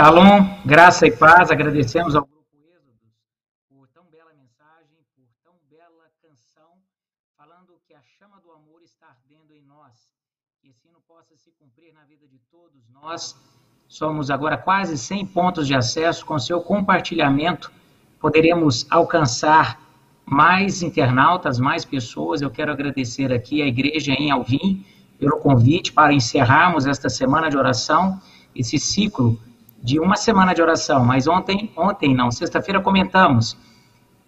Shalom, graça e paz, agradecemos ao grupo Êxodos por tão bela mensagem, por tão bela canção, falando que a chama do amor está ardendo em nós, que esse hino possa se cumprir na vida de todos nós. Somos agora quase 100 pontos de acesso, com seu compartilhamento poderemos alcançar mais internautas, mais pessoas. Eu quero agradecer aqui à igreja em Alvim pelo convite para encerrarmos esta semana de oração, esse ciclo de uma semana de oração, mas ontem, ontem não, sexta-feira comentamos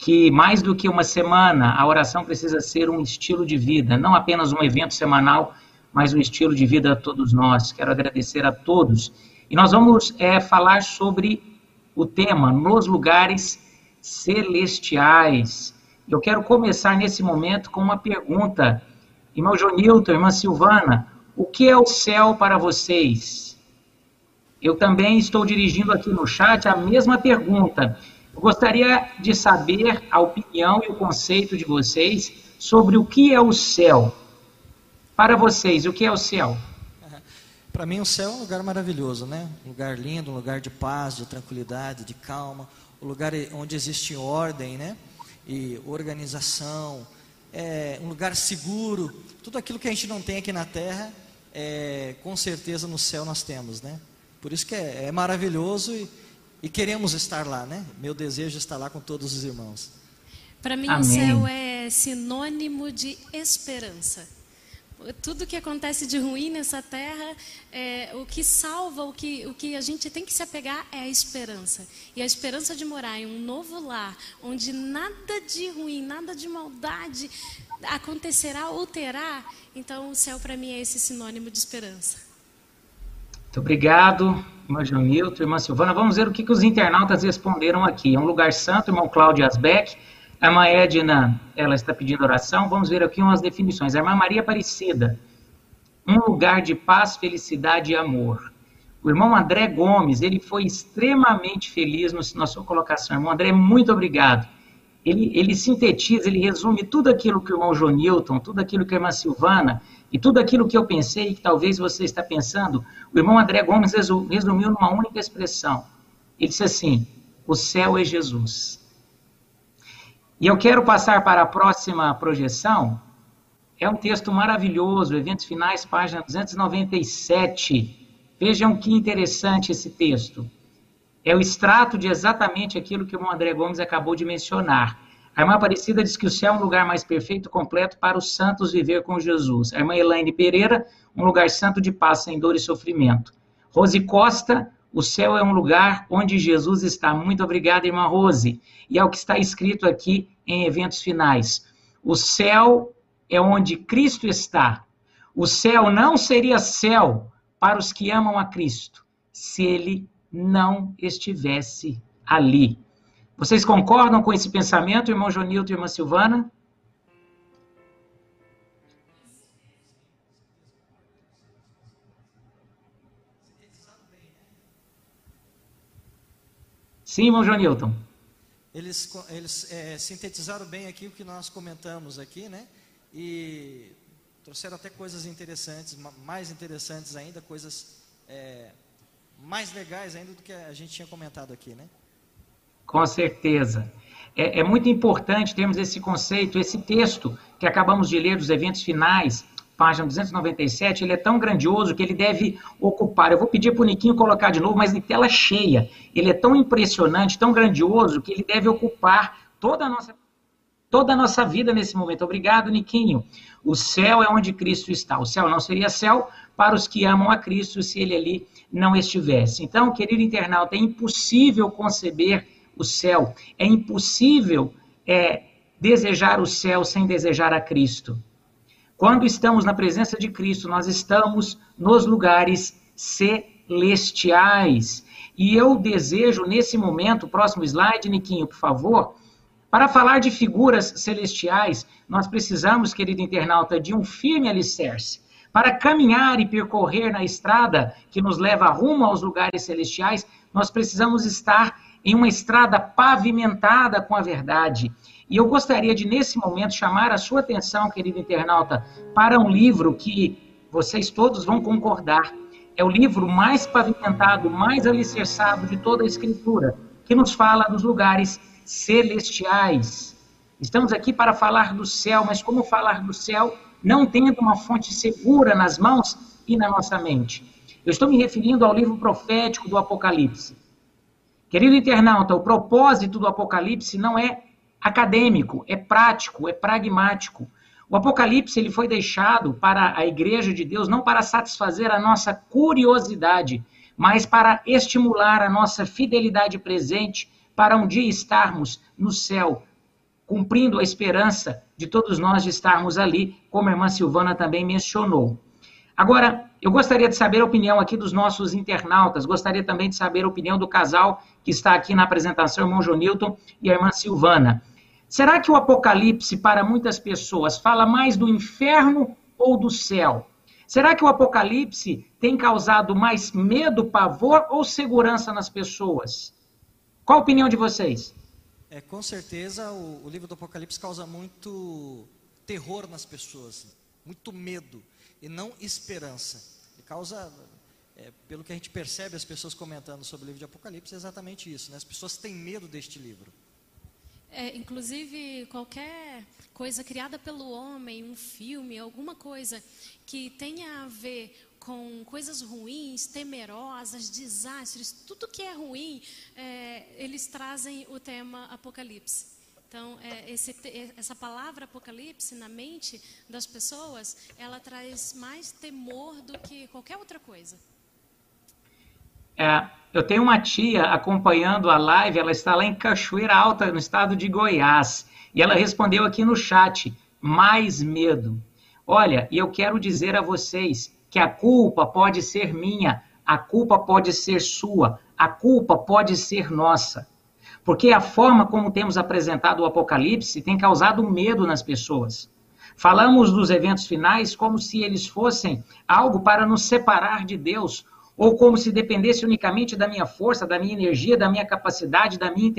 que mais do que uma semana, a oração precisa ser um estilo de vida, não apenas um evento semanal, mas um estilo de vida a todos nós. Quero agradecer a todos. E nós vamos é, falar sobre o tema nos lugares celestiais. Eu quero começar nesse momento com uma pergunta. Irmão Jonilton, irmã Silvana, o que é o céu para vocês? Eu também estou dirigindo aqui no chat a mesma pergunta. Eu gostaria de saber a opinião e o conceito de vocês sobre o que é o céu. Para vocês, o que é o céu? Para mim, o céu é um lugar maravilhoso, né? Um lugar lindo, um lugar de paz, de tranquilidade, de calma, um lugar onde existe ordem, né? E organização, é um lugar seguro. Tudo aquilo que a gente não tem aqui na Terra, é, com certeza no céu nós temos, né? Por isso que é, é maravilhoso e, e, queremos estar lá, né? Meu desejo é estar lá com todos os irmãos. Para mim, Amém. o céu é sinônimo de esperança. Tudo que acontece de ruim nessa terra, é, o que salva, o que, o que a gente tem que se apegar é a esperança. E a esperança de morar em um novo lar, onde nada de ruim, nada de maldade acontecerá ou terá. Então, o céu para mim é esse sinônimo de esperança. Muito obrigado, irmã Janilton, irmã Silvana. Vamos ver o que, que os internautas responderam aqui. É um lugar santo, irmão Cláudio Asbeck. A irmã Edna, ela está pedindo oração. Vamos ver aqui umas definições. A irmã Maria Aparecida. Um lugar de paz, felicidade e amor. O irmão André Gomes, ele foi extremamente feliz na sua colocação. Irmão André, muito obrigado. Ele, ele sintetiza, ele resume tudo aquilo que o irmão Jonilton, tudo aquilo que a irmã Silvana e tudo aquilo que eu pensei, que talvez você está pensando, o irmão André Gomes resumiu numa única expressão. Ele disse assim: o céu é Jesus. E eu quero passar para a próxima projeção. É um texto maravilhoso, Eventos Finais, página 297. Vejam que interessante esse texto. É o extrato de exatamente aquilo que o André Gomes acabou de mencionar. A irmã Aparecida diz que o céu é um lugar mais perfeito e completo para os santos viver com Jesus. A irmã Elaine Pereira, um lugar santo de paz, sem dor e sofrimento. Rose Costa, o céu é um lugar onde Jesus está. Muito obrigada, irmã Rose. E é o que está escrito aqui em eventos finais. O céu é onde Cristo está. O céu não seria céu para os que amam a Cristo se ele não estivesse ali. Vocês concordam com esse pensamento, irmão Jonilton e irmã Silvana? Sim, irmão Jonilton. Eles, eles é, sintetizaram bem aqui o que nós comentamos aqui, né? E trouxeram até coisas interessantes, mais interessantes ainda, coisas é, mais legais ainda do que a gente tinha comentado aqui, né? Com certeza. É, é, muito importante termos esse conceito, esse texto que acabamos de ler dos eventos finais, página 297, ele é tão grandioso que ele deve ocupar. Eu vou pedir para o Niquinho colocar de novo, mas em tela cheia. Ele é tão impressionante, tão grandioso, que ele deve ocupar toda a nossa, toda a nossa vida nesse momento. Obrigado, Niquinho. O céu é onde Cristo está. O céu não seria céu para os que amam a Cristo se ele ali não estivesse. Então, querido internauta, é impossível conceber o céu. É impossível é, desejar o céu sem desejar a Cristo. Quando estamos na presença de Cristo, nós estamos nos lugares celestiais. E eu desejo, nesse momento, próximo slide, Niquinho, por favor, para falar de figuras celestiais, nós precisamos, querido internauta, de um firme alicerce. Para caminhar e percorrer na estrada que nos leva rumo aos lugares celestiais, nós precisamos estar em uma estrada pavimentada com a verdade. E eu gostaria de, nesse momento, chamar a sua atenção, querido internauta, para um livro que vocês todos vão concordar. é o livro mais pavimentado, mais alicerçado de toda a Escritura, que nos fala dos lugares celestiais. Estamos aqui para falar do céu, mas como falar do céu não tendo uma fonte segura nas mãos e na nossa mente? Eu estou me referindo ao livro profético do Apocalipse. Querido internauta, o propósito do Apocalipse não é acadêmico, é prático, é pragmático. O Apocalipse ele foi deixado para a igreja de Deus não para satisfazer a nossa curiosidade, mas para estimular a nossa fidelidade presente para um dia estarmos no céu, cumprindo a esperança de todos nós de estarmos ali, como a irmã Silvana também mencionou. Agora, eu gostaria de saber a opinião aqui dos nossos internautas, gostaria também de saber a opinião do casal que está aqui na apresentação, o irmão Jonilton e a irmã Silvana. Será que o Apocalipse, para muitas pessoas, fala mais do inferno ou do céu? Será que o Apocalipse tem causado mais medo, pavor ou segurança nas pessoas? Qual a opinião de vocês? É, com certeza o, o livro do Apocalipse causa muito terror nas pessoas, muito medo e não esperança. Ele causa, é, pelo que a gente percebe as pessoas comentando sobre o livro de Apocalipse, é exatamente isso. Né? As pessoas têm medo deste livro. É, inclusive, qualquer coisa criada pelo homem, um filme, alguma coisa que tenha a ver com coisas ruins, temerosas, desastres, tudo que é ruim, é, eles trazem o tema Apocalipse. Então, é, esse, essa palavra Apocalipse na mente das pessoas, ela traz mais temor do que qualquer outra coisa. É, eu tenho uma tia acompanhando a live, ela está lá em Cachoeira Alta, no estado de Goiás, e ela respondeu aqui no chat: mais medo. Olha, e eu quero dizer a vocês que a culpa pode ser minha, a culpa pode ser sua, a culpa pode ser nossa. Porque a forma como temos apresentado o Apocalipse tem causado medo nas pessoas. Falamos dos eventos finais como se eles fossem algo para nos separar de Deus, ou como se dependesse unicamente da minha força, da minha energia, da minha capacidade, da minha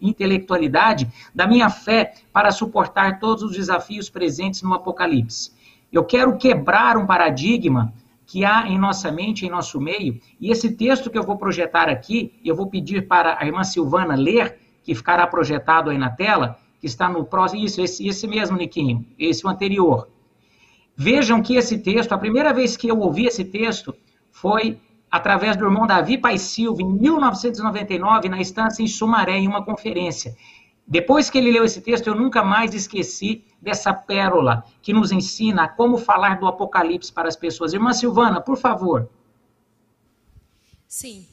intelectualidade, da minha fé para suportar todos os desafios presentes no Apocalipse. Eu quero quebrar um paradigma que há em nossa mente, em nosso meio, e esse texto que eu vou projetar aqui, eu vou pedir para a irmã Silvana ler, que ficará projetado aí na tela, que está no próximo, isso, esse, esse mesmo, Niquinho, esse o anterior. Vejam que esse texto, a primeira vez que eu ouvi esse texto, foi através do irmão Davi Pai Silva, em 1999, na estância em Sumaré, em uma conferência. Depois que ele leu esse texto, eu nunca mais esqueci dessa pérola que nos ensina como falar do Apocalipse para as pessoas. Irmã Silvana, por favor. Sim.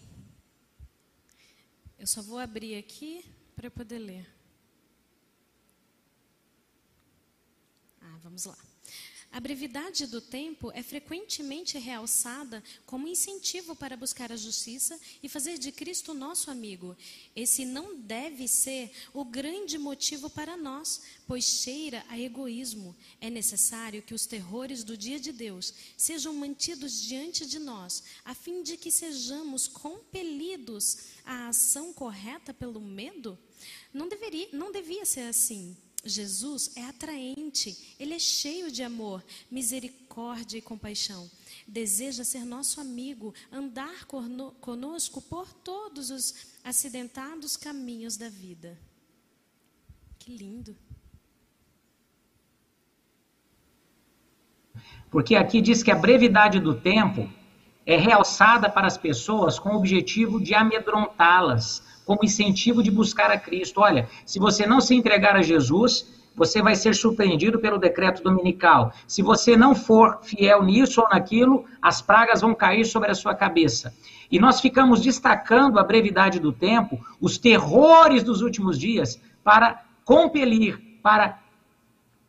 Eu só vou abrir aqui para poder ler. Ah, vamos lá. A brevidade do tempo é frequentemente realçada como incentivo para buscar a justiça e fazer de Cristo nosso amigo. Esse não deve ser o grande motivo para nós, pois cheira a egoísmo. É necessário que os terrores do dia de Deus sejam mantidos diante de nós, a fim de que sejamos compelidos à ação correta pelo medo? Não, deveria, não devia ser assim. Jesus é atraente, ele é cheio de amor, misericórdia e compaixão. Deseja ser nosso amigo, andar conosco por todos os acidentados caminhos da vida. Que lindo. Porque aqui diz que a brevidade do tempo é realçada para as pessoas com o objetivo de amedrontá-las como incentivo de buscar a Cristo. Olha, se você não se entregar a Jesus, você vai ser surpreendido pelo decreto dominical. Se você não for fiel nisso ou naquilo, as pragas vão cair sobre a sua cabeça. E nós ficamos destacando a brevidade do tempo, os terrores dos últimos dias, para compelir, para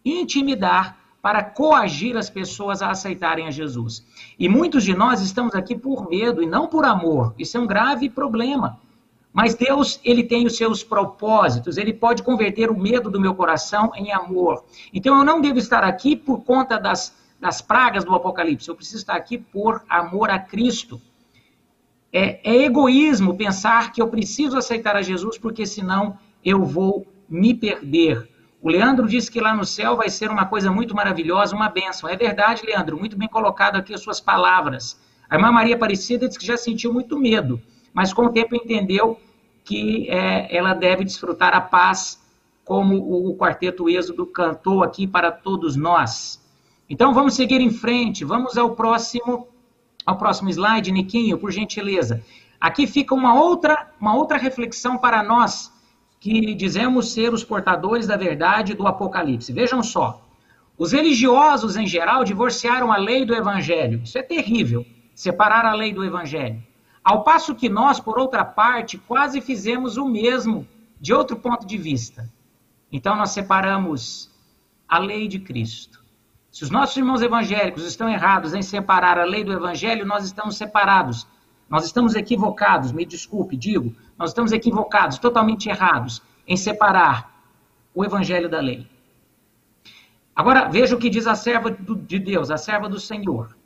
intimidar, para coagir as pessoas a aceitarem a Jesus. E muitos de nós estamos aqui por medo e não por amor. Isso é um grave problema. Mas Deus, ele tem os seus propósitos, ele pode converter o medo do meu coração em amor. Então eu não devo estar aqui por conta das, das pragas do Apocalipse, eu preciso estar aqui por amor a Cristo. É, é egoísmo pensar que eu preciso aceitar a Jesus porque senão eu vou me perder. O Leandro disse que lá no céu vai ser uma coisa muito maravilhosa, uma bênção. É verdade, Leandro, muito bem colocado aqui as suas palavras. A irmã Maria Aparecida disse que já sentiu muito medo, mas com o tempo entendeu que é, ela deve desfrutar a paz, como o quarteto Êxodo cantou aqui para todos nós. Então vamos seguir em frente, vamos ao próximo, ao próximo slide, Niquinho, por gentileza. Aqui fica uma outra, uma outra reflexão para nós que dizemos ser os portadores da verdade do Apocalipse. Vejam só, os religiosos em geral divorciaram a lei do Evangelho. Isso é terrível, separar a lei do Evangelho. Ao passo que nós, por outra parte, quase fizemos o mesmo de outro ponto de vista. Então nós separamos a lei de Cristo. Se os nossos irmãos evangélicos estão errados em separar a lei do evangelho, nós estamos separados. Nós estamos equivocados, me desculpe, digo, nós estamos equivocados, totalmente errados em separar o evangelho da lei. Agora, veja o que diz a serva de Deus, a serva do Senhor.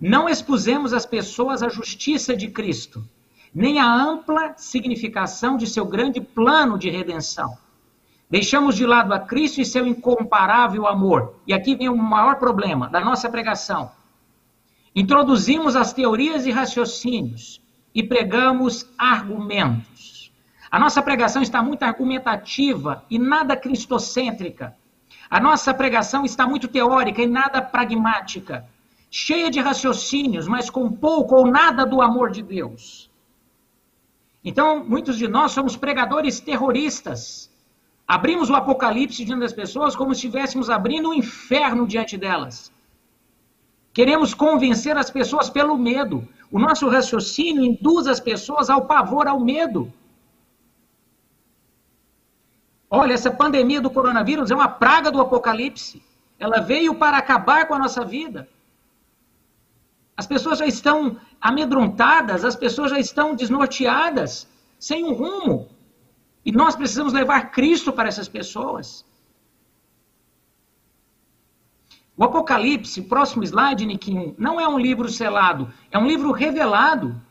Não expusemos as pessoas à justiça de Cristo, nem à ampla significação de seu grande plano de redenção. Deixamos de lado a Cristo e seu incomparável amor. E aqui vem o maior problema da nossa pregação. Introduzimos as teorias e raciocínios e pregamos argumentos. A nossa pregação está muito argumentativa e nada cristocêntrica. A nossa pregação está muito teórica e nada pragmática, cheia de raciocínios, mas com pouco ou nada do amor de Deus. Então, muitos de nós somos pregadores terroristas, Abrimos o Apocalipse diante das pessoas como se estivéssemos abrindo o um inferno diante delas. Queremos convencer as pessoas pelo medo. O nosso raciocínio induz as pessoas ao pavor, ao medo. Olha, essa pandemia do coronavírus é uma praga do Apocalipse. Ela veio para acabar com a nossa vida. As pessoas já estão amedrontadas, as pessoas já estão desnorteadas, sem um rumo. E nós precisamos levar Cristo para essas pessoas. O Apocalipse, próximo slide, Niquinho, não é um livro selado, é um livro revelado.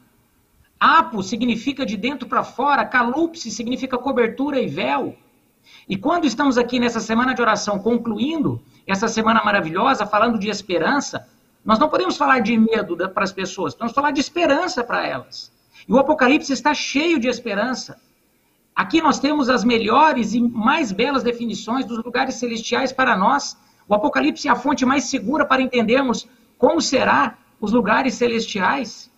Apo significa de dentro para fora, calupse significa cobertura e véu. E quando estamos aqui nessa semana de oração, concluindo essa semana maravilhosa, falando de esperança, nós não podemos falar de medo para as pessoas, vamos falar de esperança para elas. E o Apocalipse está cheio de esperança. Aqui nós temos as melhores e mais belas definições dos lugares celestiais para nós. O Apocalipse é a fonte mais segura para entendermos como será os lugares celestiais.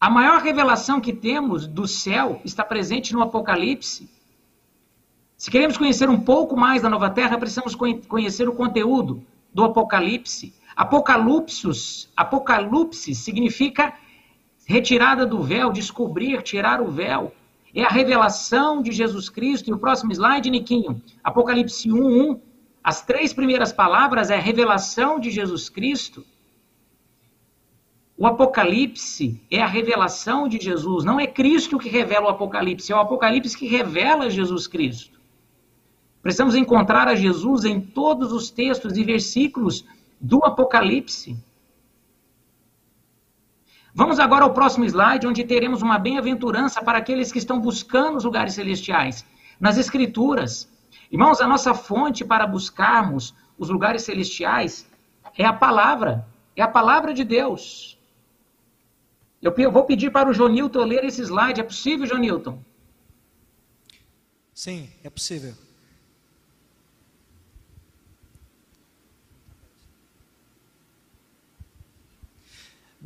A maior revelação que temos do céu está presente no Apocalipse. Se queremos conhecer um pouco mais da nova terra, precisamos conhecer o conteúdo do Apocalipse. Apocalipsus, Apocalipse significa retirada do véu, descobrir, tirar o véu. É a revelação de Jesus Cristo. E o próximo slide, Niquinho, Apocalipse 1, 1. As três primeiras palavras é a revelação de Jesus Cristo. O Apocalipse é a revelação de Jesus. Não é Cristo que revela o Apocalipse, é o Apocalipse que revela Jesus Cristo. Precisamos encontrar a Jesus em todos os textos e versículos do Apocalipse. Vamos agora ao próximo slide, onde teremos uma bem-aventurança para aqueles que estão buscando os lugares celestiais. Nas Escrituras. Irmãos, a nossa fonte para buscarmos os lugares celestiais é a palavra. É a palavra de Deus. Eu vou pedir para o Jonilton ler esse slide. É possível, Jonilton? Sim, é possível.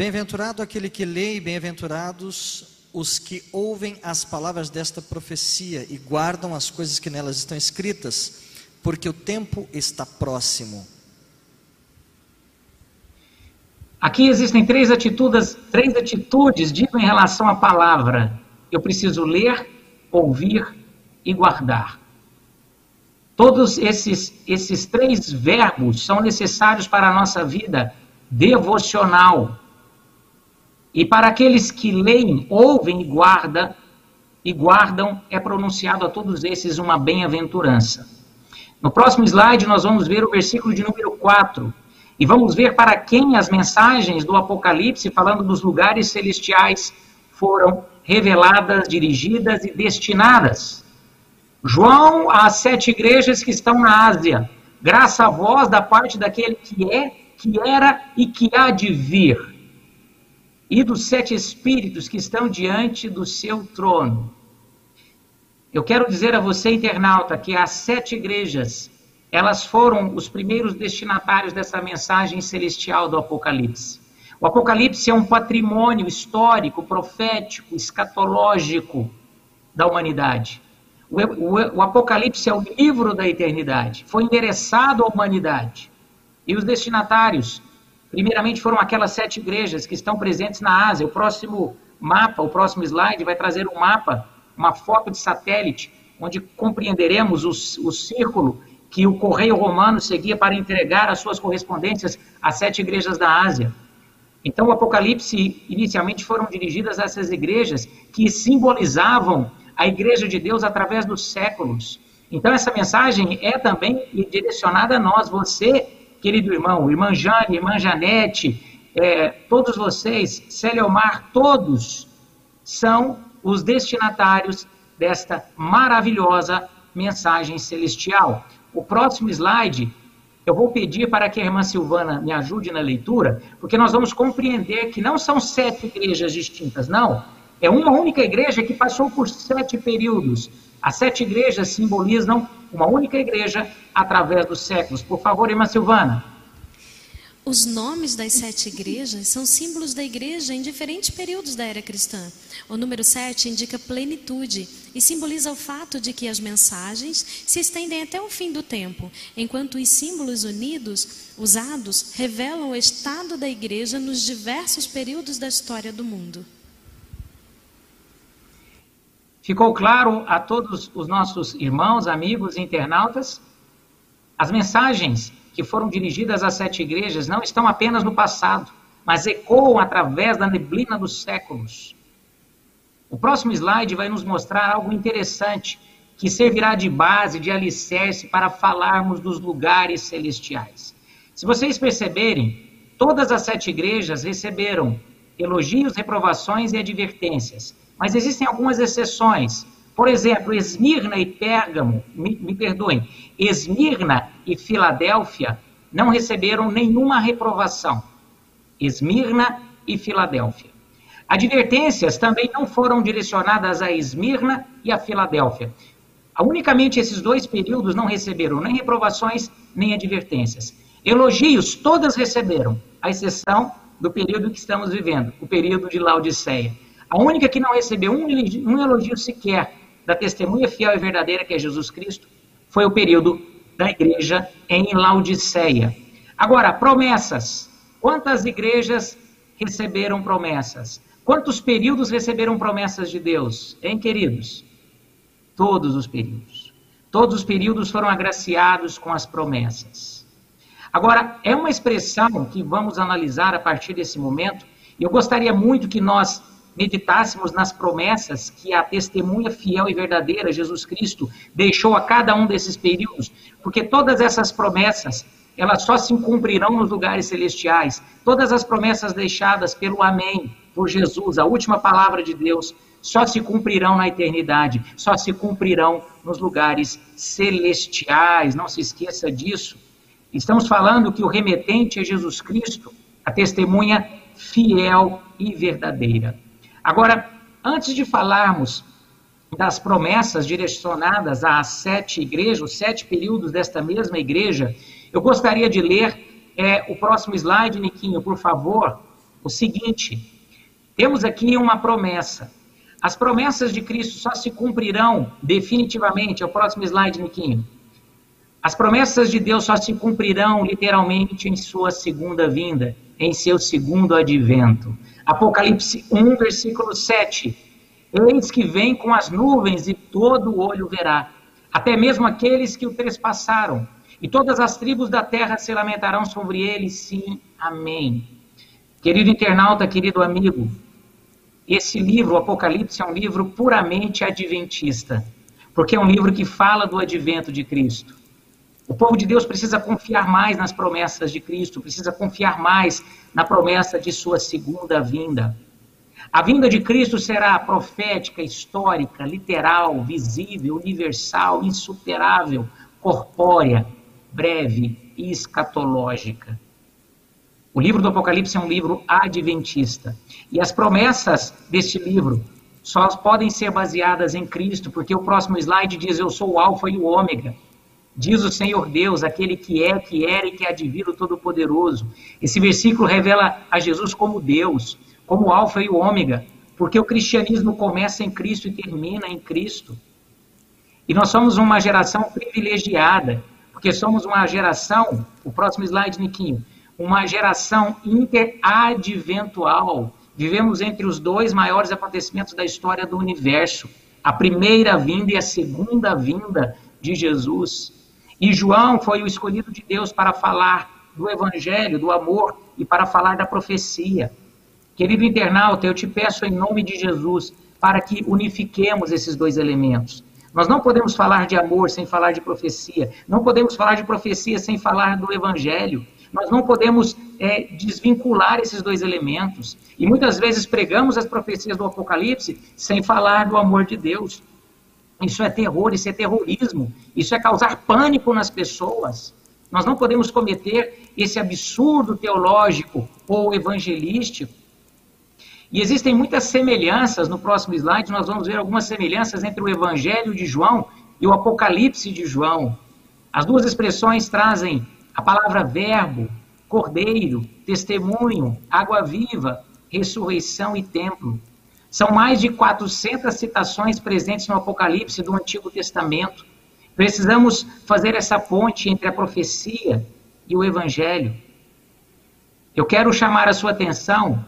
Bem-aventurado aquele que lê e bem-aventurados os que ouvem as palavras desta profecia e guardam as coisas que nelas estão escritas, porque o tempo está próximo. Aqui existem três atitudes, três atitudes ditas em relação à palavra. Eu preciso ler, ouvir e guardar. Todos esses, esses três verbos são necessários para a nossa vida devocional. E para aqueles que leem, ouvem e guardam, e guardam, é pronunciado a todos esses uma bem-aventurança. No próximo slide, nós vamos ver o versículo de número 4. E vamos ver para quem as mensagens do Apocalipse, falando dos lugares celestiais, foram reveladas, dirigidas e destinadas. João, às sete igrejas que estão na Ásia, graça a vós da parte daquele que é, que era e que há de vir, e dos sete espíritos que estão diante do seu trono. Eu quero dizer a você, internauta, que as sete igrejas, elas foram os primeiros destinatários dessa mensagem celestial do Apocalipse. O Apocalipse é um patrimônio histórico, profético, escatológico da humanidade. O, o, o, Apocalipse é o livro da eternidade, foi endereçado à humanidade. E os destinatários, primeiramente, foram aquelas sete igrejas que estão presentes na Ásia. O próximo mapa, o próximo slide, vai trazer um mapa, uma foto de satélite, onde compreenderemos o, o círculo que o correio romano seguia para entregar as suas correspondências às sete igrejas da Ásia. Então, o Apocalipse inicialmente foram dirigidas a essas igrejas que simbolizavam a igreja de Deus através dos séculos. Então, essa mensagem é também direcionada a nós, você, querido irmão, irmã Jane, irmã Janete, é, todos vocês, Célia Omar, todos são os destinatários desta maravilhosa mensagem celestial. O próximo slide eu vou pedir para que a irmã Silvana me ajude na leitura, porque nós vamos compreender que não são sete igrejas distintas, não. É uma única igreja que passou por sete períodos. As sete igrejas simbolizam uma única igreja através dos séculos. Por favor, irmã Silvana. Os nomes das sete igrejas são símbolos da igreja em diferentes períodos da era cristã. O número sete indica plenitude e simboliza o fato de que as mensagens se estendem até o fim do tempo, enquanto os símbolos unidos, usados, revelam o estado da igreja nos diversos períodos da história do mundo. Ficou claro a todos os nossos irmãos, amigos e internautas? As mensagens que foram dirigidas às sete igrejas não estão apenas no passado, mas ecoam através da neblina dos séculos. O próximo slide vai nos mostrar algo interessante que servirá de base, de alicerce para falarmos dos lugares celestiais. Se vocês perceberem, todas as sete igrejas receberam elogios, reprovações e advertências, mas existem algumas exceções. Por exemplo, Esmirna e Pérgamo, me, me perdoem, Esmirna e Filadélfia não receberam nenhuma reprovação. Esmirna e Filadélfia. Advertências também não foram direcionadas a Esmirna e a Filadélfia. Unicamente esses dois períodos não receberam nem reprovações nem advertências. Elogios todas receberam, à exceção do período que estamos vivendo, o período de Laodiceia. A única que não recebeu um elogio, um elogio sequer da testemunha fiel e verdadeira que é Jesus Cristo foi o período da igreja em Laodiceia. Agora, promessas. Quantas igrejas receberam promessas? Quantos períodos receberam promessas de Deus? Hein, queridos? Todos os períodos. Todos os períodos foram agraciados com as promessas. Agora, é uma expressão que vamos analisar a partir desse momento. Eu gostaria muito que nós meditássemos nas promessas que a testemunha fiel e verdadeira, Jesus Cristo, deixou a cada um desses períodos, porque todas essas promessas, elas só se cumprirão nos lugares celestiais. Todas as promessas deixadas pelo Amém, por Jesus, a última palavra de Deus, só se cumprirão na eternidade, só se cumprirão nos lugares celestiais. Não se esqueça disso. Estamos falando que o remetente é Jesus Cristo, a testemunha fiel e verdadeira. Agora, antes de falarmos das promessas direcionadas às sete igrejas, os sete períodos desta mesma igreja, eu gostaria de ler é, o próximo slide, Niquinho, por favor. O seguinte: temos aqui uma promessa. As promessas de Cristo só se cumprirão definitivamente. É o próximo slide, Niquinho. As promessas de Deus só se cumprirão literalmente em sua segunda vinda, em seu segundo advento. Apocalipse 1, versículo 7. Eis que vem com as nuvens e todo o olho verá, até mesmo aqueles que o trespassaram, e todas as tribos da terra se lamentarão sobre ele, sim, amém. Querido internauta, querido amigo, esse livro, Apocalipse, é um livro puramente adventista, porque é um livro que fala do advento de Cristo. O povo de Deus precisa confiar mais nas promessas de Cristo, precisa confiar mais na promessa de sua segunda vinda. A vinda de Cristo será profética, histórica, literal, visível, universal, insuperável, corpórea, breve e escatológica. O livro do Apocalipse é um livro adventista. E as promessas deste livro só podem ser baseadas em Cristo, porque o próximo slide diz: Eu sou o Alfa e o Ômega. Diz o Senhor Deus, aquele que é, que era e que há o Todo-Poderoso. Esse versículo revela a Jesus como Deus, como o Alfa e o Ômega, porque o cristianismo começa em Cristo e termina em Cristo. E nós somos uma geração privilegiada, porque somos uma geração, o próximo slide, Niquinho, uma geração interadventual. Vivemos entre os dois maiores acontecimentos da história do universo, a primeira vinda e a segunda vinda de Jesus. E João foi o escolhido de Deus para falar do evangelho, do amor e para falar da profecia. Querido internauta, eu te peço em nome de Jesus para que unifiquemos esses dois elementos. Nós não podemos falar de amor sem falar de profecia. Não podemos falar de profecia sem falar do evangelho. Nós não podemos é, desvincular esses dois elementos. E muitas vezes pregamos as profecias do Apocalipse sem falar do amor de Deus. Isso é terror, isso é terrorismo, isso é causar pânico nas pessoas. Nós não podemos cometer esse absurdo teológico ou evangelístico e existem muitas semelhanças, no próximo slide nós vamos ver algumas semelhanças entre o Evangelho de João e o Apocalipse de João. As duas expressões trazem a palavra verbo, cordeiro, testemunho, água viva, ressurreição e templo. São mais de 400 citações presentes no Apocalipse do Antigo Testamento. Precisamos fazer essa ponte entre a profecia e o Evangelho. Eu quero chamar a sua atenção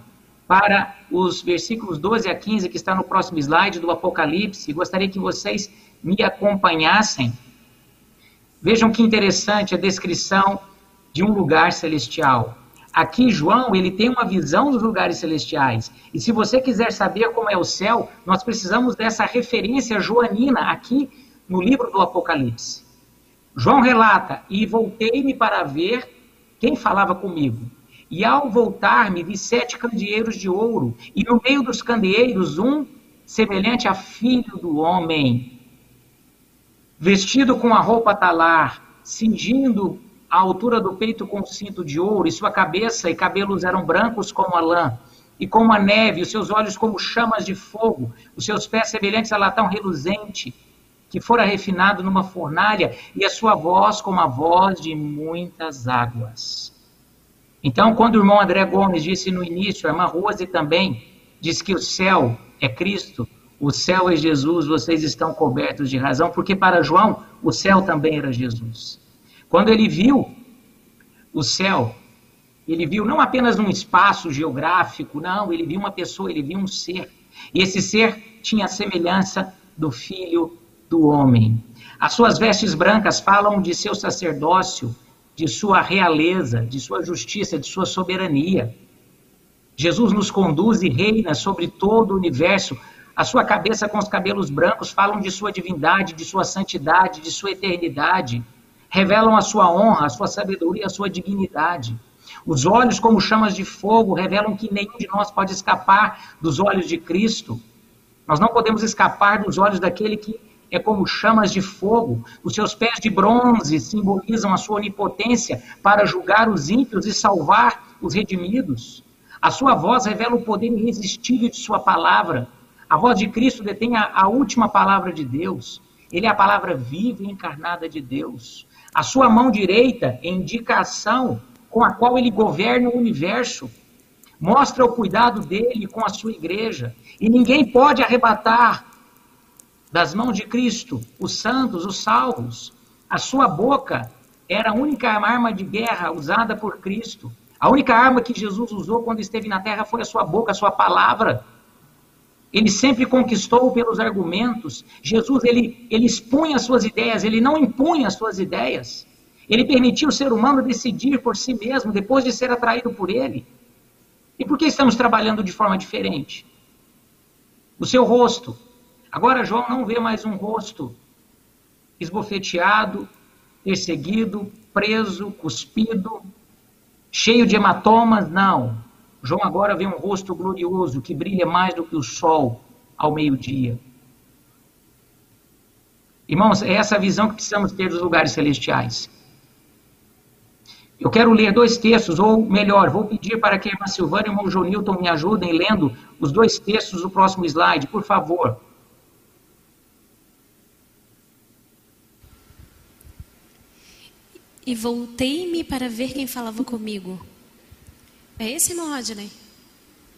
para os versículos 12 a 15, que está no próximo slide do Apocalipse. Gostaria que vocês me acompanhassem. Vejam que interessante a descrição de um lugar celestial. Aqui, João, ele tem uma visão dos lugares celestiais. E se você quiser saber como é o céu, nós precisamos dessa referência joanina aqui no livro do Apocalipse. João relata: E voltei-me para ver quem falava comigo. E ao voltar-me, vi sete candeeiros de ouro, e no meio dos candeeiros um semelhante a filho do homem, vestido com a roupa talar, cingindo a altura do peito com cinto de ouro, e sua cabeça e cabelos eram brancos como a lã, e como a neve, os seus olhos como chamas de fogo, os seus pés semelhantes a latão reluzente, que fora refinado numa fornalha, e a sua voz como a voz de muitas águas. Então, quando o irmão André Gomes disse no início, a irmã Rose também disse que o céu é Cristo, o céu é Jesus, vocês estão cobertos de razão, porque para João o céu também era Jesus. Quando ele viu o céu, ele viu não apenas um espaço geográfico, não, ele viu uma pessoa, ele viu um ser. E esse ser tinha a semelhança do filho do homem. As suas vestes brancas falam de seu sacerdócio, de sua realeza, de sua justiça, de sua soberania. Jesus nos conduz e reina sobre todo o universo. A sua cabeça com os cabelos brancos falam de sua divindade, de sua santidade, de sua eternidade. Revelam a sua honra, a sua sabedoria, a sua dignidade. Os olhos, como chamas de fogo, revelam que nenhum de nós pode escapar dos olhos de Cristo. Nós não podemos escapar dos olhos daquele que é como chamas de fogo. Os seus pés de bronze simbolizam a sua onipotência para julgar os ímpios e salvar os redimidos. A sua voz revela o poder irresistível de sua palavra. A voz de Cristo detém a, a última palavra de Deus. Ele é a palavra viva e encarnada de Deus. A sua mão direita é indicação com a qual ele governa o universo. Mostra o cuidado dele com a sua igreja. E ninguém pode arrebatar das mãos de Cristo, os santos, os salvos. A sua boca era a única arma de guerra usada por Cristo. A única arma que Jesus usou quando esteve na terra foi a sua boca, a sua palavra. Ele sempre conquistou pelos argumentos. Jesus, ele, ele expunha as suas ideias, ele não impunha as suas ideias. Ele permitiu o ser humano decidir por si mesmo, depois de ser atraído por ele. E por que estamos trabalhando de forma diferente? O seu rosto, Agora João não vê mais um rosto esbofeteado, perseguido, preso, cuspido, cheio de hematomas, não. João agora vê um rosto glorioso que brilha mais do que o sol ao meio-dia. Irmãos, é essa visão que precisamos ter dos lugares celestiais. Eu quero ler dois textos, ou melhor, vou pedir para que a irmã Silvana e o irmão João Newton me ajudem lendo os dois textos do próximo slide, por favor. E voltei-me para ver quem falava comigo. É esse, irmão Rodney?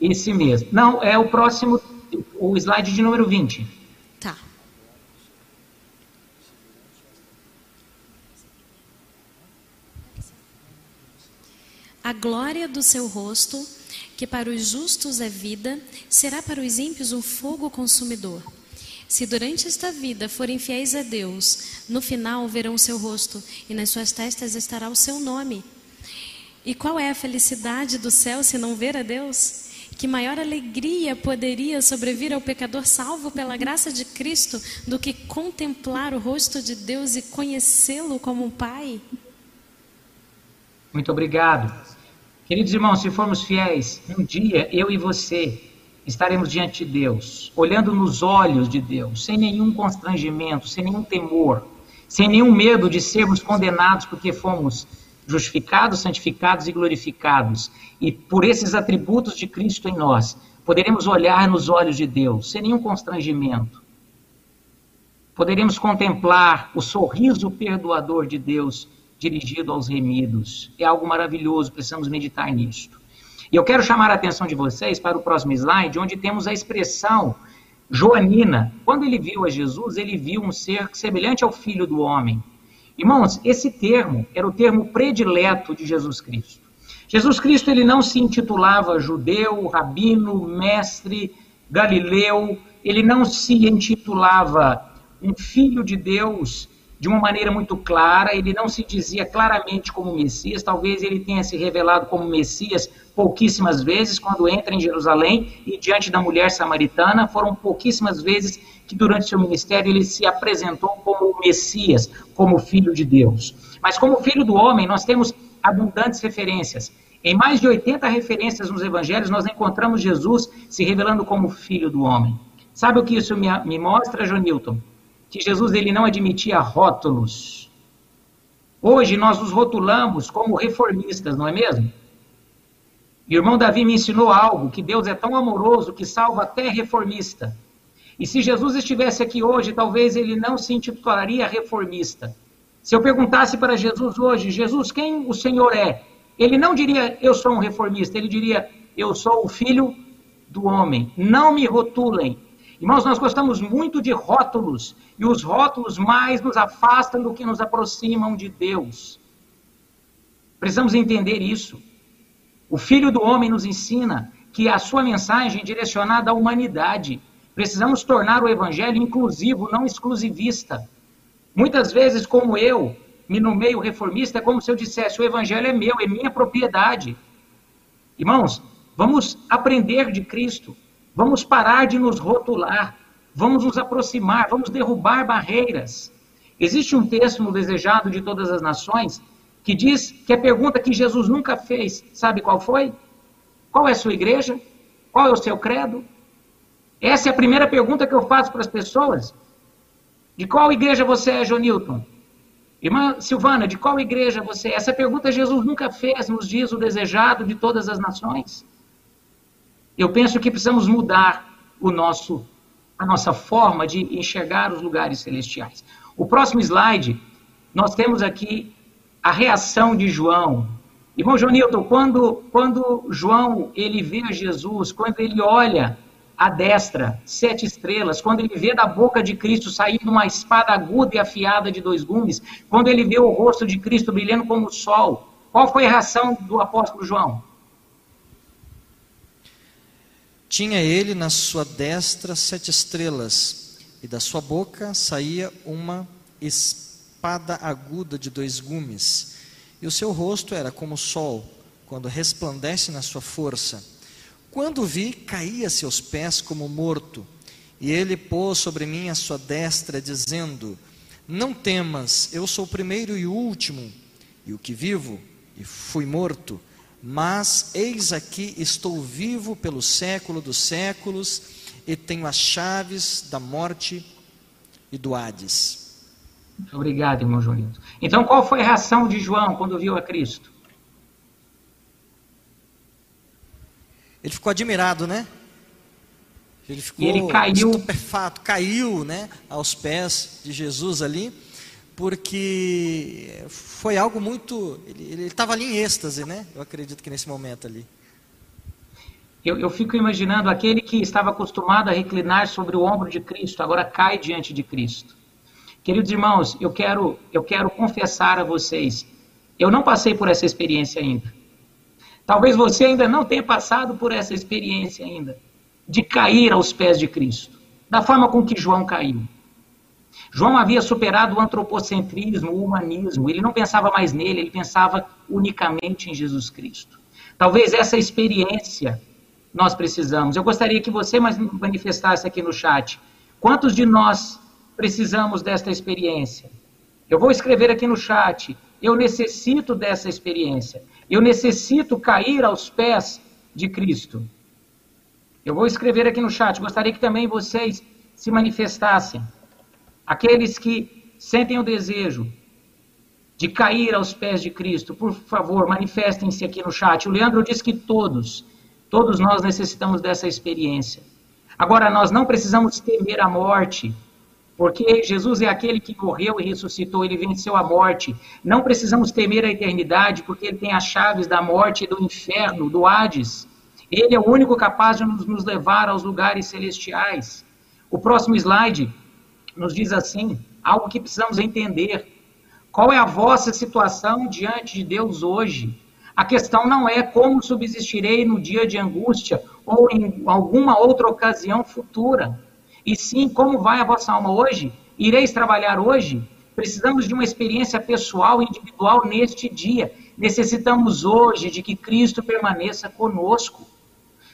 Esse mesmo. Não, é o próximo, o slide de número 20. Tá. A glória do seu rosto, que para os justos é vida, será para os ímpios um fogo consumidor. Se durante esta vida forem fiéis a Deus, no final verão o seu rosto, e nas suas testas estará o seu nome. E qual é a felicidade do céu se não ver a Deus? Que maior alegria poderia sobrevir ao pecador salvo pela graça de Cristo do que contemplar o rosto de Deus e conhecê-lo como um Pai? Muito obrigado. Queridos irmãos, se formos fiéis, um dia eu e você estaremos diante de Deus, olhando nos olhos de Deus, sem nenhum constrangimento, sem nenhum temor, sem nenhum medo de sermos condenados porque fomos justificados, santificados e glorificados. E por esses atributos de Cristo em nós, poderemos olhar nos olhos de Deus sem nenhum constrangimento. Poderemos contemplar o sorriso perdoador de Deus dirigido aos remidos. É algo maravilhoso, precisamos meditar nisto. E eu quero chamar a atenção de vocês para o próximo slide, onde temos a expressão joanina. Quando ele viu a Jesus, ele viu um ser semelhante ao filho do homem. Irmãos, esse termo era o termo predileto de Jesus Cristo. Jesus Cristo ele não se intitulava judeu, rabino, mestre, galileu, ele não se intitulava um filho de Deus de uma maneira muito clara, ele não se dizia claramente como Messias, talvez ele tenha se revelado como Messias pouquíssimas vezes quando entra em Jerusalém e diante da mulher samaritana, foram pouquíssimas vezes que durante seu ministério ele se apresentou como o Messias, como filho de Deus. Mas como filho do homem, nós temos abundantes referências. Em mais de 80 referências nos evangelhos, nós encontramos Jesus se revelando como filho do homem. Sabe o que isso me, me mostra, Jonilton? Que Jesus ele não admitia rótulos. Hoje nós nos rotulamos como reformistas, não é mesmo? E o irmão Davi me ensinou algo, que Deus é tão amoroso que salva até reformista. E se Jesus estivesse aqui hoje, talvez ele não se intitularia reformista. Se eu perguntasse para Jesus hoje, Jesus, quem o Senhor é? Ele não diria, eu sou um reformista, ele diria, eu sou o filho do homem. Não me rotulem. Irmãos, nós gostamos muito de rótulos, e os rótulos mais nos afastam do que nos aproximam de Deus. Precisamos entender isso. O Filho do Homem nos ensina que a sua mensagem é direcionada à humanidade. Precisamos tornar o evangelho inclusivo, não exclusivista. Muitas vezes, como eu, me nomeio reformista, é como se eu dissesse: o evangelho é meu, é minha propriedade. Irmãos, vamos aprender de Cristo, vamos parar de nos rotular, vamos nos aproximar, vamos derrubar barreiras. Existe um texto no Desejado de Todas as Nações que diz que a pergunta que Jesus nunca fez, sabe qual foi? Qual é a sua igreja? Qual é o seu credo? Essa é a primeira pergunta que eu faço para as pessoas. De qual igreja você é, Jonilton? Irmã Silvana, de qual igreja você é? Essa pergunta Jesus nunca fez, nos diz o desejado de todas as nações. Eu penso que precisamos mudar o nosso, a nossa forma de enxergar os lugares celestiais. O próximo slide, nós temos aqui a reação de João. Irmão Jonilton, quando, quando João ele vê Jesus, quando ele olha à destra, sete estrelas, quando ele vê da boca de Cristo saindo uma espada aguda e afiada de dois gumes, quando ele vê o rosto de Cristo brilhando como o sol, qual foi a reação do apóstolo João? Tinha ele na sua destra sete estrelas, e da sua boca saía uma espada aguda de dois gumes, e o seu rosto era como o sol, quando resplandece na sua força quando vi, caí a seus pés como morto, e ele pôs sobre mim a sua destra, dizendo: Não temas, eu sou o primeiro e o último, e o que vivo, e fui morto, mas eis aqui estou vivo pelo século dos séculos, e tenho as chaves da morte e do Hades. Obrigado, irmão João. Então, qual foi a reação de João quando viu a Cristo? Ele ficou admirado, né? Ele ficou ele caiu. estupefato, caiu né, aos pés de Jesus ali, porque foi algo muito. Ele estava ali em êxtase, né? Eu acredito que nesse momento ali. Eu, eu fico imaginando aquele que estava acostumado a reclinar sobre o ombro de Cristo, agora cai diante de Cristo. Queridos irmãos, eu quero, eu quero confessar a vocês, eu não passei por essa experiência ainda. Talvez você ainda não tenha passado por essa experiência ainda de cair aos pés de Cristo, da forma com que João caiu. João havia superado o antropocentrismo, o humanismo, ele não pensava mais nele, ele pensava unicamente em Jesus Cristo. Talvez essa experiência nós precisamos. Eu gostaria que você manifestasse aqui no chat. Quantos de nós precisamos desta experiência? Eu vou escrever aqui no chat. Eu necessito dessa experiência. Eu necessito cair aos pés de Cristo. Eu vou escrever aqui no chat. Gostaria que também vocês se manifestassem. Aqueles que sentem o desejo de cair aos pés de Cristo, por favor, manifestem-se aqui no chat. O Leandro disse que todos, todos nós necessitamos dessa experiência. Agora, nós não precisamos temer a morte, porque Jesus é aquele que morreu e ressuscitou, ele venceu a morte. Não precisamos temer a eternidade, porque ele tem as chaves da morte e do inferno, do Hades. Ele é o único capaz de nos levar aos lugares celestiais. O próximo slide nos diz assim: algo que precisamos entender. Qual é a vossa situação diante de Deus hoje? A questão não é como subsistirei no dia de angústia ou em alguma outra ocasião futura, e sim como vai a vossa alma hoje? Ireis trabalhar hoje? Precisamos de uma experiência pessoal, individual neste dia. Necessitamos hoje de que Cristo permaneça conosco.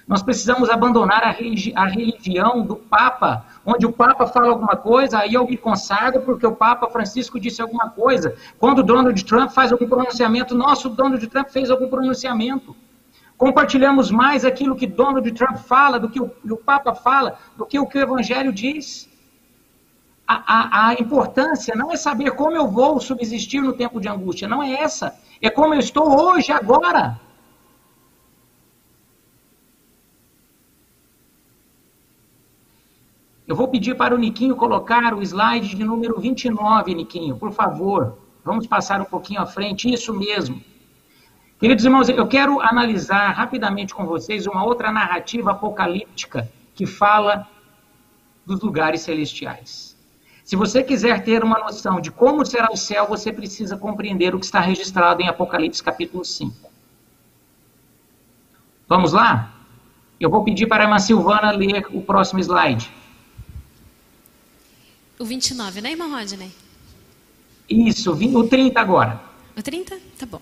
Nós precisamos abandonar a, religi a religião do Papa, onde o Papa fala alguma coisa, aí eu me consagro porque o Papa Francisco disse alguma coisa. Quando Donald Trump faz algum pronunciamento, nosso Donald Trump fez algum pronunciamento. Compartilhamos mais aquilo que Donald Trump fala, do que o, o Papa fala, do que o que o Evangelho diz. A, a, a, importância não é saber como eu vou subsistir no tempo de angústia, não é essa. É como eu estou hoje, agora. Eu vou pedir para o Niquinho colocar o slide de número 29, Niquinho, por favor. Vamos passar um pouquinho à frente, isso mesmo. Queridos irmãos, eu quero analisar rapidamente com vocês uma outra narrativa apocalíptica que fala dos lugares celestiais. Se você quiser ter uma noção de como será o céu, você precisa compreender o que está registrado em Apocalipse capítulo 5. Vamos lá? Eu vou pedir para a irmã Silvana ler o próximo slide. O 29, né, irmã Rodney? Isso, o 30 agora. O 30? Tá bom.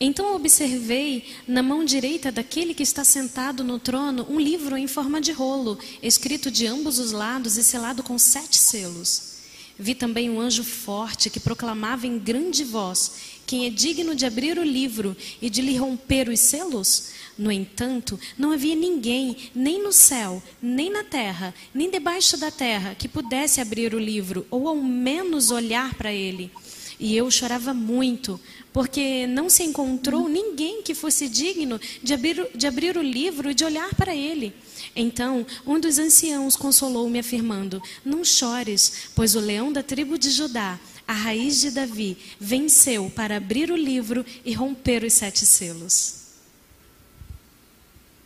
Então observei na mão direita daquele que está sentado no trono um livro em forma de rolo, escrito de ambos os lados e selado com sete selos. Vi também um anjo forte que proclamava em grande voz: Quem é digno de abrir o livro e de lhe romper os selos? No entanto, não havia ninguém, nem no céu, nem na terra, nem debaixo da terra, que pudesse abrir o livro, ou ao menos olhar para ele. E eu chorava muito, porque não se encontrou ninguém que fosse digno de abrir, de abrir o livro e de olhar para ele. Então, um dos anciãos consolou-me, afirmando: Não chores, pois o leão da tribo de Judá, a raiz de Davi, venceu para abrir o livro e romper os sete selos.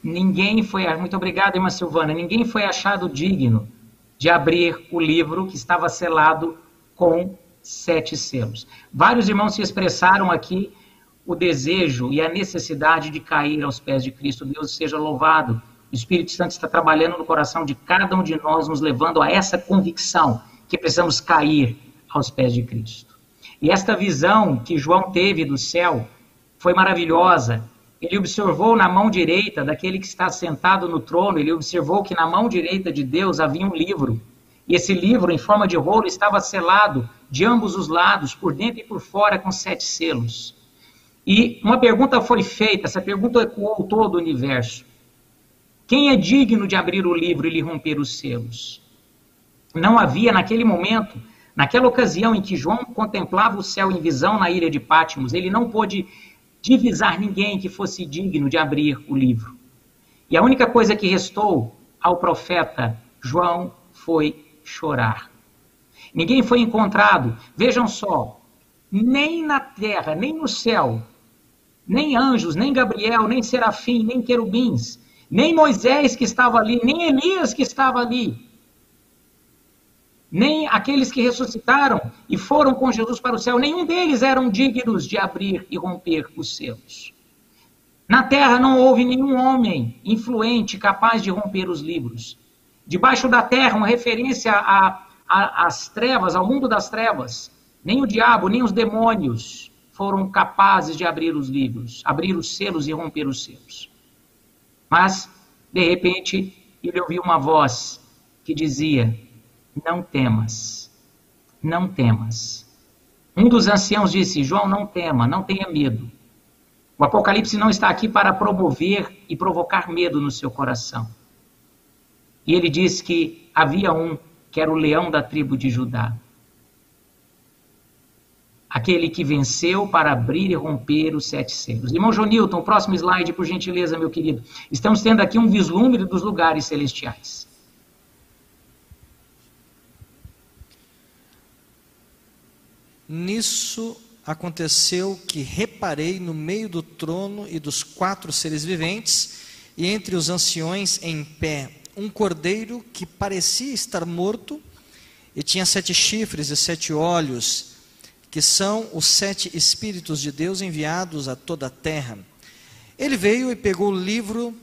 Ninguém foi, muito obrigado, irmã Silvana, ninguém foi achado digno de abrir o livro que estava selado com sete selos. Vários irmãos se expressaram aqui o desejo e a necessidade de cair aos pés de Cristo. Deus seja louvado. O Espírito Santo está trabalhando no coração de cada um de nós, nos levando a essa convicção que precisamos cair aos pés de Cristo. E esta visão que João teve do céu foi maravilhosa ele observou na mão direita daquele que está sentado no trono, ele observou que na mão direita de Deus havia um livro. E esse livro, em forma de rolo, estava selado de ambos os lados, por dentro e por fora, com sete selos. E uma pergunta foi feita, essa pergunta ecoou todo o universo. Quem é digno de abrir o livro e lhe romper os selos? Não havia naquele momento, naquela ocasião em que João contemplava o céu em visão na ilha de Pátimos, ele não pôde divisar ninguém que fosse digno de abrir o livro. E a única coisa que restou ao profeta João foi chorar. Ninguém foi encontrado. Vejam só, nem na terra, nem no céu, nem anjos, nem Gabriel, nem serafim, nem querubins, nem Moisés que estava ali, nem Elias que estava ali, nem aqueles que ressuscitaram e foram com Jesus para o céu, nenhum deles eram dignos de abrir e romper os selos. Na terra não houve nenhum homem influente capaz de romper os livros. Debaixo da terra, uma referência às trevas, ao mundo das trevas. Nem o diabo, nem os demônios foram capazes de abrir os livros, abrir os selos e romper os selos. Mas, de repente, ele ouviu uma voz que dizia: Não temas, não temas. Um dos anciãos disse: João, não tema, não tenha medo. O Apocalipse não está aqui para promover e provocar medo no seu coração. E ele diz que havia um que era o leão da tribo de Judá. Aquele que venceu para abrir e romper os sete selos. Irmão Jonilton, próximo slide, por gentileza, meu querido. Estamos tendo aqui um vislumbre dos lugares celestiais. Nisso aconteceu que reparei no meio do trono e dos quatro seres viventes, e entre os anciões em pé, um cordeiro que parecia estar morto, e tinha sete chifres e sete olhos, que são os sete Espíritos de Deus enviados a toda a terra. Ele veio e pegou o livro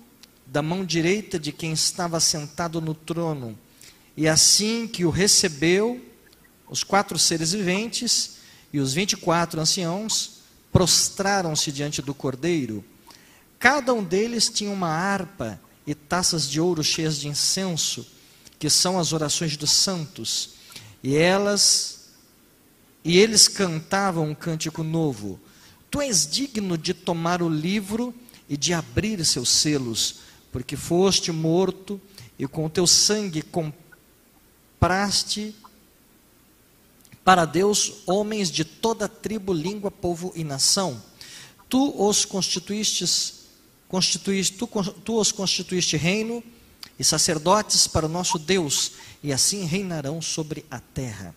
da mão direita de quem estava sentado no trono, e assim que o recebeu, os quatro seres viventes e os vinte e quatro anciãos prostraram-se diante do cordeiro. Cada um deles tinha uma harpa e taças de ouro cheias de incenso, que são as orações dos santos. E elas e eles cantavam um cântico novo. Tu és digno de tomar o livro e de abrir seus selos, porque foste morto e com o teu sangue compraste para Deus homens de toda tribo, língua, povo e nação. Tu os constituístes, constituíste, tu, tu os constituíste reino e sacerdotes para o nosso Deus, e assim reinarão sobre a terra.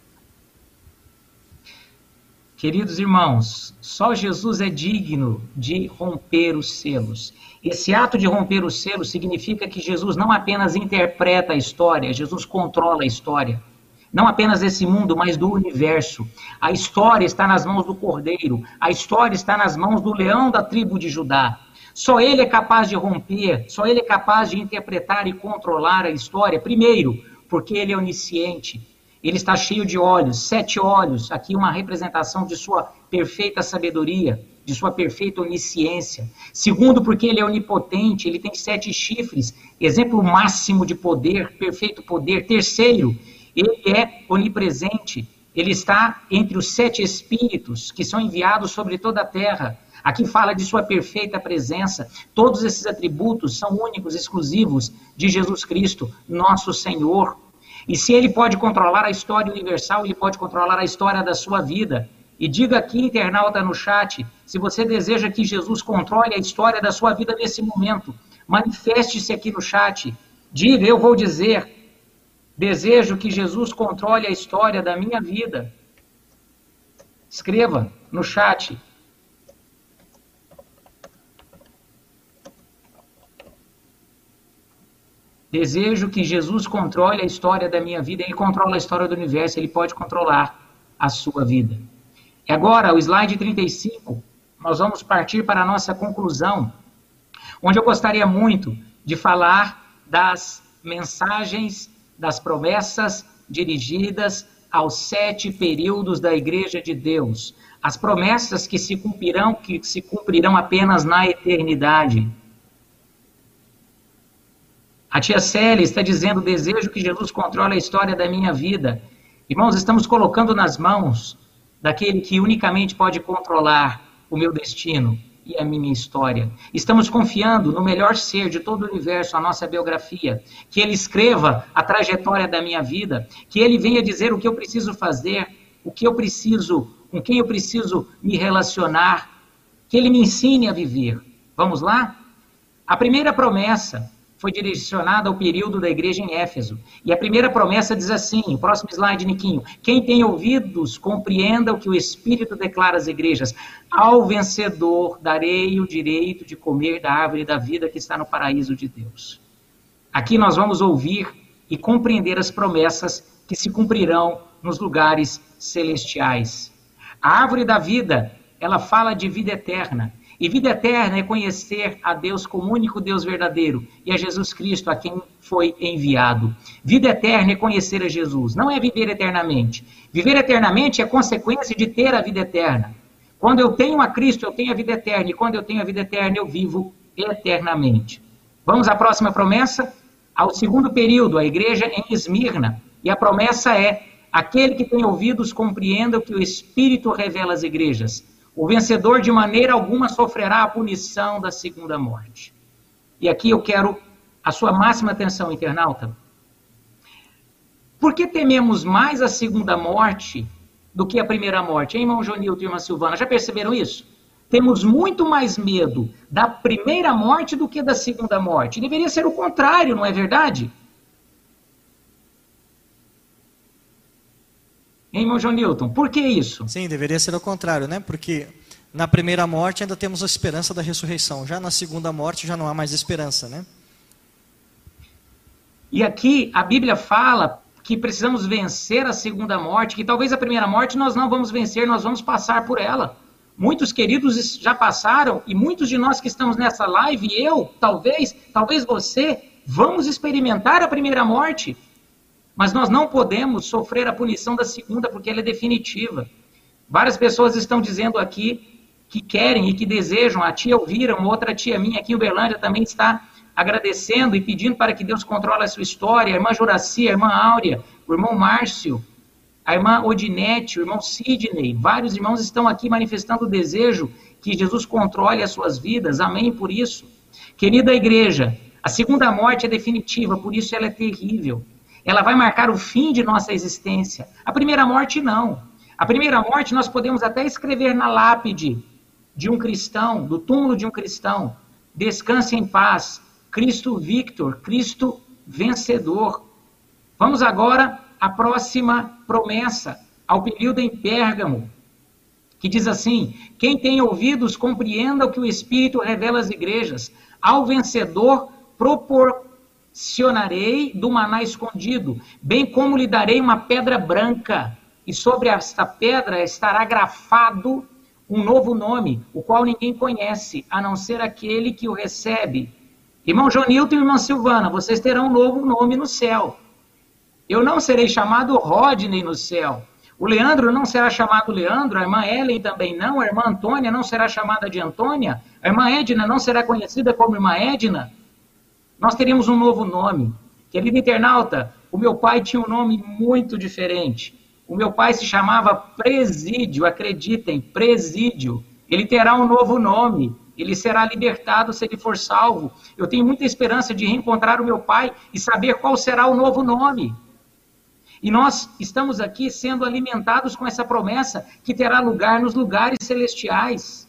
Queridos irmãos, só Jesus é digno de romper os selos. Esse ato de romper os selos significa que Jesus não apenas interpreta a história, Jesus controla a história não apenas desse mundo, mas do universo. A história está nas mãos do Cordeiro, a história está nas mãos do leão da tribo de Judá. Só ele é capaz de romper, só ele é capaz de interpretar e controlar a história. Primeiro, porque ele é onisciente. Ele está cheio de olhos, sete olhos, aqui uma representação de sua perfeita sabedoria, de sua perfeita onisciência. Segundo, porque ele é onipotente, ele tem sete chifres, exemplo máximo de poder, perfeito poder. Terceiro, ele é onipresente, ele está entre os sete espíritos que são enviados sobre toda a terra. Aqui fala de sua perfeita presença. Todos esses atributos são únicos, exclusivos de Jesus Cristo, nosso Senhor. E se ele pode controlar a história universal, ele pode controlar a história da sua vida. E diga aqui, internauta no chat, se você deseja que Jesus controle a história da sua vida nesse momento, manifeste-se aqui no chat. Diga, eu vou dizer, Desejo que Jesus controle a história da minha vida. Escreva no chat. Desejo que Jesus controle a história da minha vida. Ele controla a história do universo, ele pode controlar a sua vida. E agora, o slide 35, nós vamos partir para a nossa conclusão, onde eu gostaria muito de falar das mensagens das promessas dirigidas aos sete períodos da Igreja de Deus, as promessas que se cumprirão, que se cumprirão apenas na eternidade. A tia Célia está dizendo: desejo que Jesus controle a história da minha vida. Irmãos, estamos colocando nas mãos daquele que unicamente pode controlar o meu destino e a minha história. Estamos confiando no melhor ser de todo o universo, a nossa biografia, que ele escreva a trajetória da minha vida, que ele venha dizer o que eu preciso fazer, o que eu preciso, com quem eu preciso me relacionar, que ele me ensine a viver. Vamos lá? A primeira promessa foi direcionada ao período da igreja em Éfeso. E a primeira promessa diz assim, próximo slide, Niquinho. Quem tem ouvidos, compreenda o que o Espírito declara às igrejas. Ao vencedor darei o direito de comer da árvore da vida que está no paraíso de Deus. Aqui nós vamos ouvir e compreender as promessas que se cumprirão nos lugares celestiais. A árvore da vida, ela fala de vida eterna. E vida eterna é conhecer a Deus como único Deus verdadeiro e a Jesus Cristo a quem foi enviado. Vida eterna é conhecer a Jesus, não é viver eternamente. Viver eternamente é consequência de ter a vida eterna. Quando eu tenho a Cristo, eu tenho a vida eterna, e quando eu tenho a vida eterna, eu vivo eternamente. Vamos à próxima promessa? Ao segundo período, a igreja em Esmirna. E a promessa é: aquele que tem ouvidos compreenda o que o Espírito revela às igrejas. O vencedor de maneira alguma sofrerá a punição da segunda morte. E aqui eu quero a sua máxima atenção, internauta. Por que tememos mais a segunda morte do que a primeira morte? Hein, irmão Jonilton e irmã Silvana, já perceberam isso? Temos muito mais medo da primeira morte do que da segunda morte. Deveria ser o contrário, não é verdade? Hein, João Newton? Por que isso? Sim, deveria ser o contrário, né? Porque na primeira morte ainda temos a esperança da ressurreição. Já na segunda morte já não há mais esperança, né? E aqui a Bíblia fala que precisamos vencer a segunda morte, que talvez a primeira morte nós não vamos vencer, nós vamos passar por ela. Muitos queridos já passaram e muitos de nós que estamos nessa live, eu, talvez, talvez você, vamos experimentar a primeira morte. Mas nós não podemos sofrer a punição da segunda, porque ela é definitiva. Várias pessoas estão dizendo aqui que querem e que desejam. A tia Elvira, uma outra tia minha aqui em Uberlândia, também está agradecendo e pedindo para que Deus controle a sua história. A irmã Juraci, a irmã Áurea, o irmão Márcio, a irmã Odinete, o irmão Sidney. Vários irmãos estão aqui manifestando o desejo que Jesus controle as suas vidas. Amém por isso. Querida igreja, a segunda morte é definitiva, por isso ela é terrível ela vai marcar o fim de nossa existência. A primeira morte, não. A primeira morte nós podemos até escrever na lápide de um cristão, do túmulo de um cristão: descanse em paz, Cristo Victor, Cristo vencedor. Vamos agora à próxima promessa, ao período em Pérgamo, que diz assim: Quem tem ouvidos, compreenda o que o Espírito revela às igrejas. Ao vencedor, propor, sionarei do maná escondido, bem como lhe darei uma pedra branca, e sobre esta pedra estará grafado um novo nome, o qual ninguém conhece, a não ser aquele que o recebe. Irmão Jonilton e irmã Silvana, vocês terão um novo nome no céu. Eu não serei chamado Rodney no céu. O Leandro não será chamado Leandro, a irmã Ellen também não, a irmã Antônia não será chamada de Antônia, a irmã Edna não será conhecida como irmã Edna, nós teríamos um novo nome. Querido internauta, o meu pai tinha um nome muito diferente. O meu pai se chamava Presídio, acreditem, Presídio. Ele terá um novo nome. Ele será libertado se ele for salvo. Eu tenho muita esperança de reencontrar o meu pai e saber qual será o novo nome. E nós estamos aqui sendo alimentados com essa promessa que terá lugar nos lugares celestiais.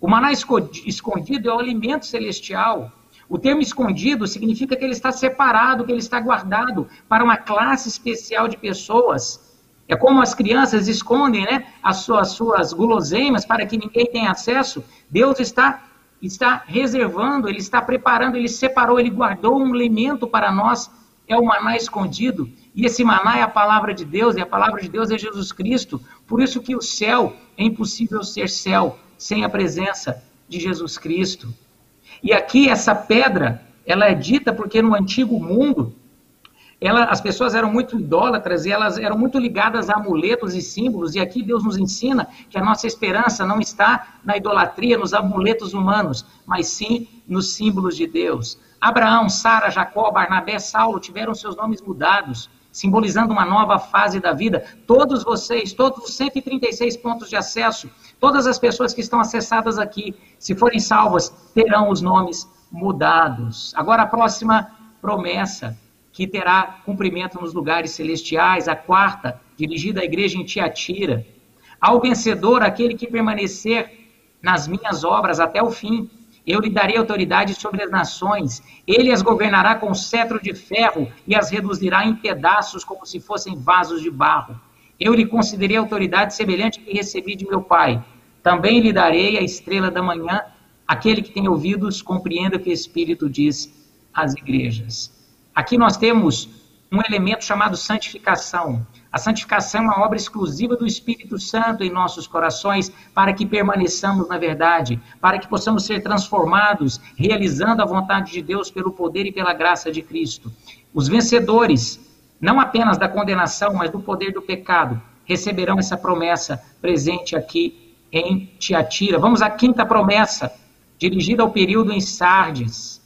O maná escondido é o alimento celestial. O termo escondido significa que ele está separado, que ele está guardado para uma classe especial de pessoas. É como as crianças escondem né, as, suas, as suas guloseimas para que ninguém tenha acesso. Deus está, está reservando, Ele está preparando, Ele separou, Ele guardou um alimento para nós. É o maná escondido. E esse maná é a palavra de Deus, e a palavra de Deus é Jesus Cristo. Por isso que o céu é impossível ser céu sem a presença de Jesus Cristo. E aqui essa pedra, ela é dita porque no antigo mundo, ela, as pessoas eram muito idólatras e elas eram muito ligadas a amuletos e símbolos. E aqui Deus nos ensina que a nossa esperança não está na idolatria, nos amuletos humanos, mas sim nos símbolos de Deus. Abraão, Sara, Jacó, Barnabé, Saulo tiveram seus nomes mudados, simbolizando uma nova fase da vida. Todos vocês, todos os 136 pontos de acesso, Todas as pessoas que estão acessadas aqui, se forem salvas, terão os nomes mudados. Agora a próxima promessa, que terá cumprimento nos lugares celestiais, a quarta, dirigida à igreja em Tiatira. Ao vencedor, aquele que permanecer nas minhas obras até o fim, Eu lhe darei autoridade sobre as nações. Ele as governará com cetro de ferro e as reduzirá em pedaços como se fossem vasos de barro. Eu lhe concederei autoridade semelhante que recebi de meu pai. Também lhe darei a estrela da manhã. Aquele que tem ouvidos, compreenda o que o Espírito diz às igrejas. Aqui nós temos um elemento chamado santificação. A santificação é uma obra exclusiva do Espírito Santo em nossos corações para que permaneçamos na verdade, para que possamos ser transformados, realizando a vontade de Deus pelo poder e pela graça de Cristo. Os vencedores, não apenas da condenação, mas do poder do pecado, receberão essa promessa presente aqui em Tiatira. Vamos à quinta promessa, dirigida ao período em Sardes.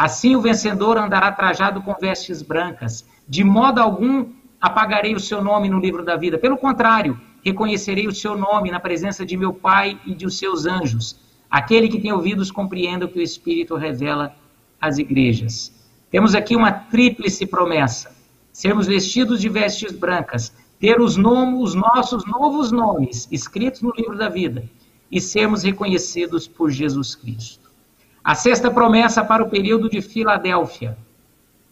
Assim o vencedor andará trajado com vestes brancas. De modo algum apagarei o seu nome no livro da vida. Pelo contrário, reconhecerei o seu nome na presença de meu Pai e de os seus anjos. Aquele que tem ouvidos compreenda o que o Espírito revela às igrejas. Temos aqui uma tríplice promessa: sermos vestidos de vestes brancas, ter os, os nossos novos nomes escritos no livro da vida e sermos reconhecidos por Jesus Cristo. A sexta promessa para o período de Filadélfia.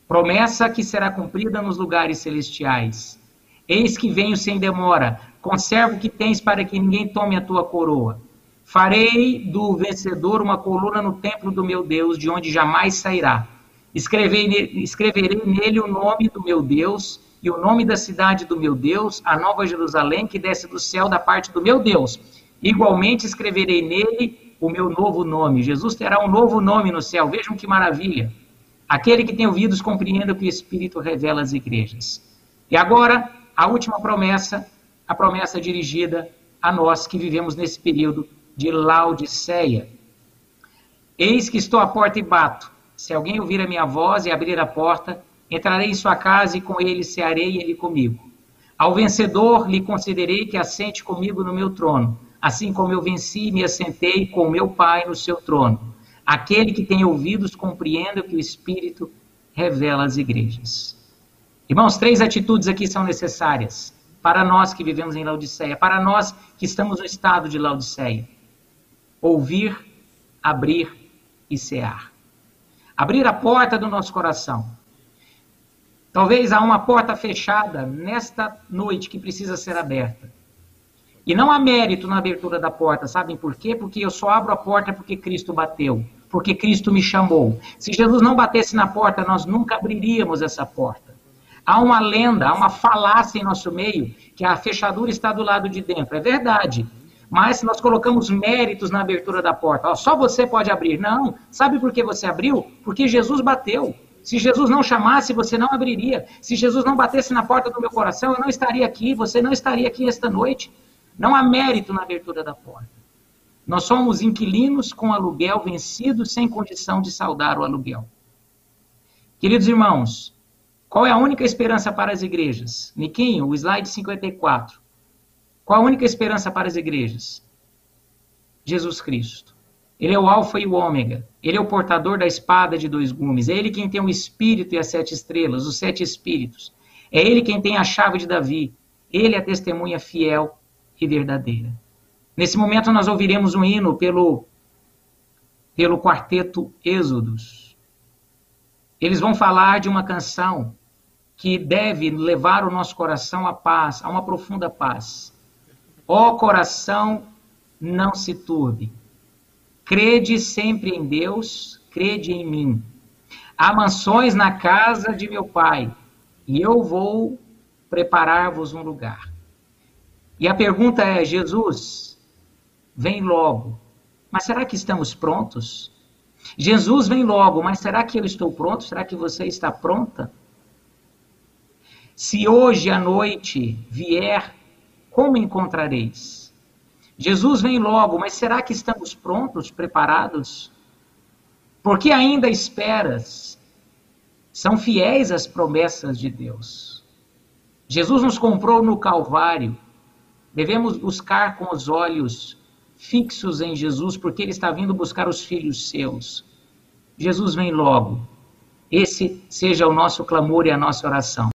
Promessa que será cumprida nos lugares celestiais. Eis que venho sem demora. Conserva o que tens para que ninguém tome a tua coroa. Farei do vencedor uma coluna no templo do meu Deus, de onde jamais sairá. escreverei nele o nome do meu Deus e o nome da cidade do meu Deus, a nova Jerusalém que desce do céu da parte do meu Deus. Igualmente escreverei nele o meu novo nome. Jesus terá um novo nome no céu. Vejam que maravilha. Aquele que tem ouvidos compreenda o que o Espírito revela às igrejas. E agora, a última promessa, a promessa dirigida a nós que vivemos nesse período de Laodiceia. Eis que estou à porta e bato. Se alguém ouvir a minha voz e abrir a porta, entrarei em sua casa e com ele cearei ele comigo. Ao vencedor lhe concederei que assente comigo no meu trono assim como eu venci e me assentei com meu Pai no seu trono. Aquele que tem ouvidos compreenda o que o Espírito revela às igrejas. Irmãos, três atitudes aqui são necessárias para nós que vivemos em Laodiceia, para nós que estamos no estado de Laodiceia: ouvir, abrir e cear. Abrir a porta do nosso coração. Talvez há uma porta fechada nesta noite que precisa ser aberta. E não há mérito na abertura da porta, sabem por quê? Porque eu só abro a porta porque Cristo bateu, porque Cristo me chamou. Se Jesus não batesse na porta, nós nunca abriríamos essa porta. Há uma lenda, há uma falácia em nosso meio que a fechadura está do lado de dentro. É verdade. Mas nós colocamos méritos na abertura da porta. Ó, só você pode abrir. Não. Sabe por que você abriu? Porque Jesus bateu. Se Jesus não chamasse, você não abriria. Se Jesus não batesse na porta do meu coração, eu não estaria aqui. Você não estaria aqui esta noite. Não há mérito na abertura da porta. Nós somos inquilinos com aluguel vencido sem condição de saldar o aluguel. Queridos irmãos, qual é a única esperança para as igrejas? Niquinho, o slide 54. Qual a única esperança para as igrejas? Jesus Cristo. Ele é o alfa e o ômega. Ele é o portador da espada de dois gumes. É ele quem tem o espírito e as sete estrelas, os sete espíritos. É ele quem tem a chave de Davi. Ele é a testemunha fiel e verdadeira. Nesse momento nós ouviremos um hino pelo pelo quarteto Êxodos. Eles vão falar de uma canção que deve levar o nosso coração à paz, a uma profunda paz. Ó coração, não se turbe. Crede sempre em Deus, crede em mim. Há mansões na casa de meu pai, e eu vou preparar-vos um lugar. E a pergunta é: Jesus, vem logo. Mas será que estamos prontos? Jesus vem logo, mas será que eu estou pronto? Será que você está pronta? Se hoje à noite vier, como encontrareis? Jesus vem logo, mas será que estamos prontos, preparados? Porque ainda esperas? São fiéis as promessas de Deus. Jesus nos comprou no Calvário Devemos buscar com os olhos fixos em Jesus, porque ele está vindo buscar os filhos seus. Jesus vem logo. Esse seja o nosso clamor e a nossa oração.